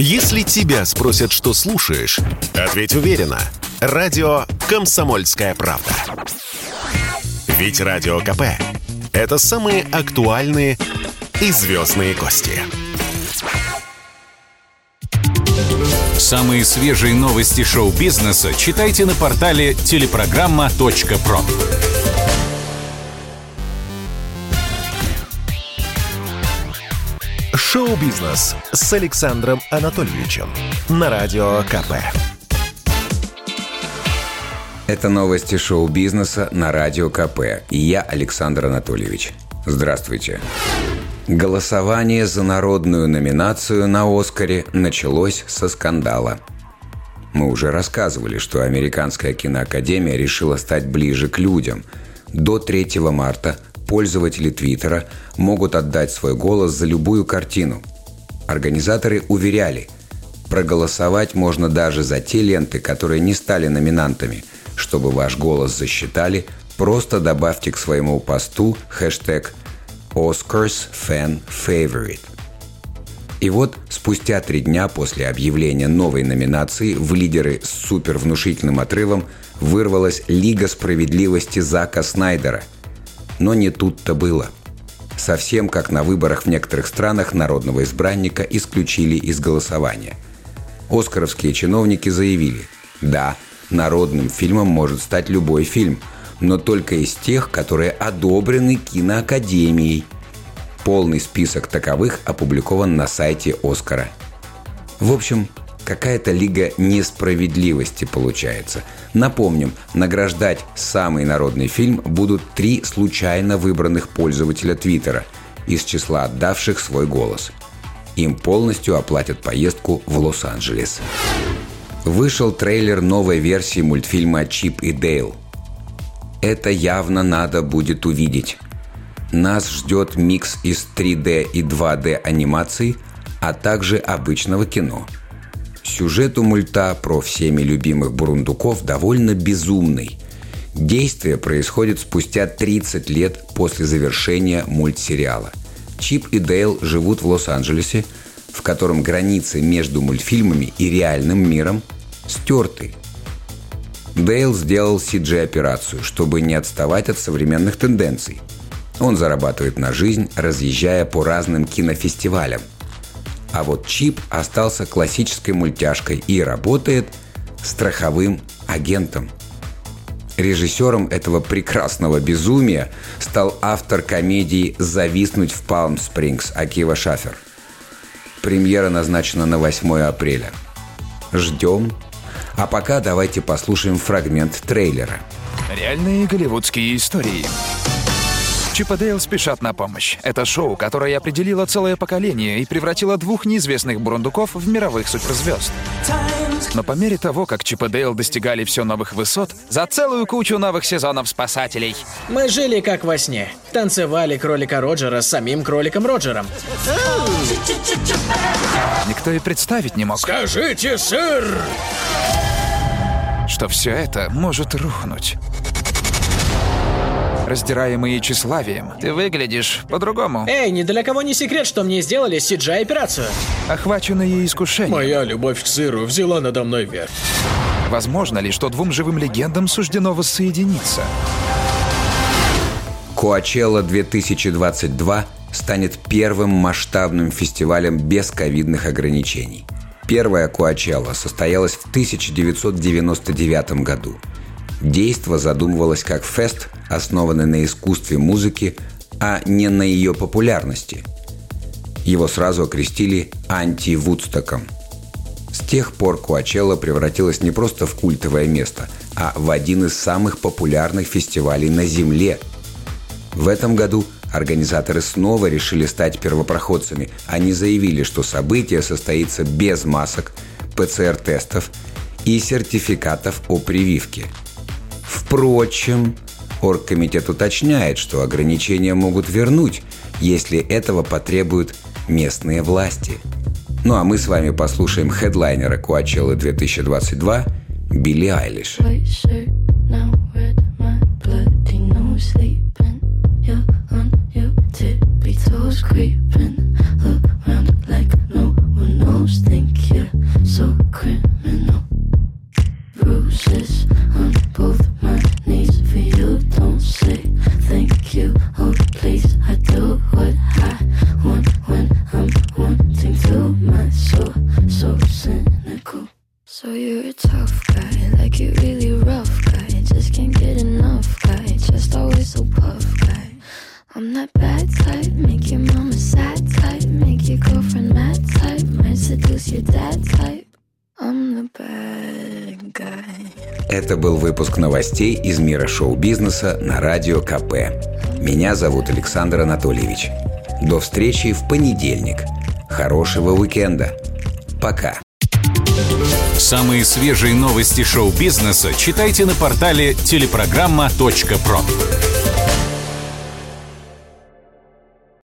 Если тебя спросят, что слушаешь, ответь уверенно. Радио «Комсомольская правда». Ведь Радио КП – это самые актуальные и звездные гости. Самые свежие новости шоу-бизнеса читайте на портале телепрограмма.про. Шоу-бизнес с Александром Анатольевичем на Радио КП. Это новости шоу-бизнеса на Радио КП. И я Александр Анатольевич. Здравствуйте. Голосование за народную номинацию на «Оскаре» началось со скандала. Мы уже рассказывали, что Американская киноакадемия решила стать ближе к людям. До 3 марта пользователи Твиттера могут отдать свой голос за любую картину. Организаторы уверяли, проголосовать можно даже за те ленты, которые не стали номинантами. Чтобы ваш голос засчитали, просто добавьте к своему посту хэштег Oscars Fan Favorite. И вот спустя три дня после объявления новой номинации в лидеры с супервнушительным отрывом вырвалась Лига справедливости Зака Снайдера. Но не тут-то было. Совсем как на выборах в некоторых странах народного избранника исключили из голосования. Оскаровские чиновники заявили, да, народным фильмом может стать любой фильм – но только из тех, которые одобрены киноакадемией. Полный список таковых опубликован на сайте Оскара. В общем, какая-то лига несправедливости получается. Напомним, награждать самый народный фильм будут три случайно выбранных пользователя Твиттера из числа отдавших свой голос. Им полностью оплатят поездку в Лос-Анджелес. Вышел трейлер новой версии мультфильма «Чип и Дейл», это явно надо будет увидеть. Нас ждет микс из 3D и 2D анимаций, а также обычного кино. Сюжет у мульта про всеми любимых бурундуков довольно безумный. Действие происходит спустя 30 лет после завершения мультсериала. Чип и Дейл живут в Лос-Анджелесе, в котором границы между мультфильмами и реальным миром стерты – Дейл сделал CG-операцию, чтобы не отставать от современных тенденций. Он зарабатывает на жизнь, разъезжая по разным кинофестивалям. А вот Чип остался классической мультяшкой и работает страховым агентом. Режиссером этого прекрасного безумия стал автор комедии «Зависнуть в Палм-Спрингс» Акива Шафер. Премьера назначена на 8 апреля. Ждем а пока давайте послушаем фрагмент трейлера. Реальные голливудские истории. Чип и Дейл спешат на помощь. Это шоу, которое определило целое поколение и превратило двух неизвестных бурундуков в мировых суперзвезд. Но по мере того, как Чип и Дейл достигали все новых высот, за целую кучу новых сезонов «Спасателей». Мы жили как во сне. Танцевали кролика Роджера с самим кроликом Роджером. Никто и представить не мог. Скажите, сыр! что все это может рухнуть. Раздираемые тщеславием, ты выглядишь по-другому. Эй, ни для кого не секрет, что мне сделали CGI-операцию. Охваченные искушением. Моя любовь к сыру взяла надо мной верх. Возможно ли, что двум живым легендам суждено воссоединиться? Коачелла 2022 станет первым масштабным фестивалем без ковидных ограничений – Первая Куачелла состоялась в 1999 году. Действо задумывалось как фест, основанный на искусстве музыки, а не на ее популярности. Его сразу окрестили анти-вудстоком. С тех пор Куачелла превратилась не просто в культовое место, а в один из самых популярных фестивалей на Земле. В этом году – Организаторы снова решили стать первопроходцами. Они заявили, что событие состоится без масок, ПЦР-тестов и сертификатов о прививке. Впрочем, Оргкомитет уточняет, что ограничения могут вернуть, если этого потребуют местные власти. Ну а мы с вами послушаем хедлайнера Куачеллы 2022 Билли Айлиш. creeping I'm that bad type, make your mama sad type, make your girlfriend mad type, might seduce your dad type. I'm the bad guy. Это был выпуск новостей из мира шоу-бизнеса на Радио КП. Меня зовут Александр Анатольевич. До встречи в понедельник. Хорошего уикенда. Пока. Самые свежие новости шоу-бизнеса читайте на портале телепрограмма.про.